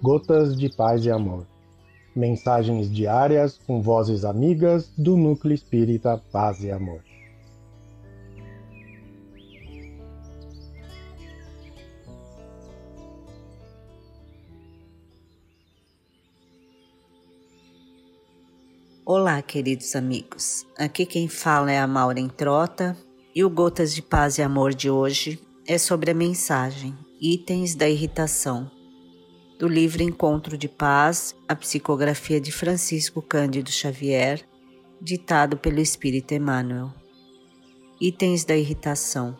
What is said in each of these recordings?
Gotas de Paz e Amor. Mensagens diárias com vozes amigas do Núcleo Espírita Paz e Amor. Olá, queridos amigos. Aqui quem fala é a Maureen Trota e o Gotas de Paz e Amor de hoje é sobre a mensagem Itens da Irritação, do livro Encontro de Paz, a psicografia de Francisco Cândido Xavier, ditado pelo Espírito Emmanuel. Itens da irritação.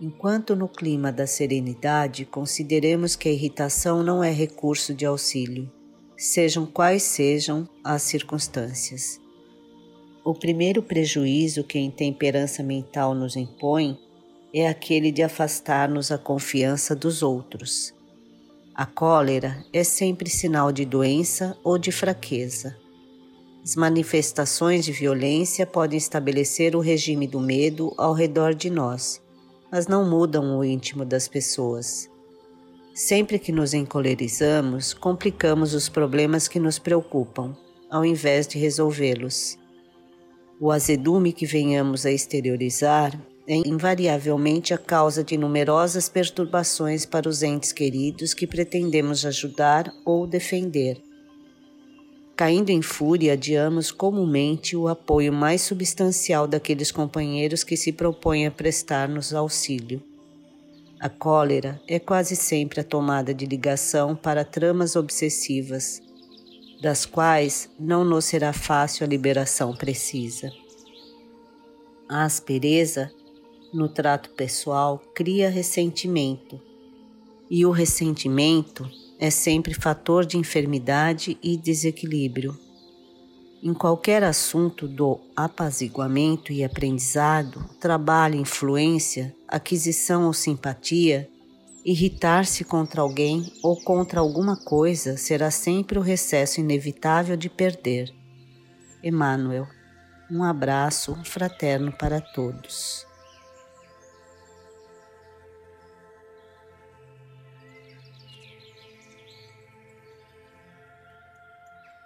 Enquanto no clima da serenidade consideremos que a irritação não é recurso de auxílio, sejam quais sejam as circunstâncias. O primeiro prejuízo que a intemperança mental nos impõe é aquele de afastar-nos a confiança dos outros. A cólera é sempre sinal de doença ou de fraqueza. As manifestações de violência podem estabelecer o regime do medo ao redor de nós, mas não mudam o íntimo das pessoas. Sempre que nos encolerizamos, complicamos os problemas que nos preocupam, ao invés de resolvê-los. O azedume que venhamos a exteriorizar é invariavelmente a causa de numerosas perturbações para os entes queridos que pretendemos ajudar ou defender. Caindo em fúria, adiamos comumente o apoio mais substancial daqueles companheiros que se propõem a prestar-nos auxílio. A cólera é quase sempre a tomada de ligação para tramas obsessivas, das quais não nos será fácil a liberação precisa. A aspereza no trato pessoal cria ressentimento, e o ressentimento é sempre fator de enfermidade e desequilíbrio. Em qualquer assunto do apaziguamento e aprendizado, trabalho, influência, aquisição ou simpatia, irritar-se contra alguém ou contra alguma coisa será sempre o recesso inevitável de perder. Emmanuel, um abraço fraterno para todos.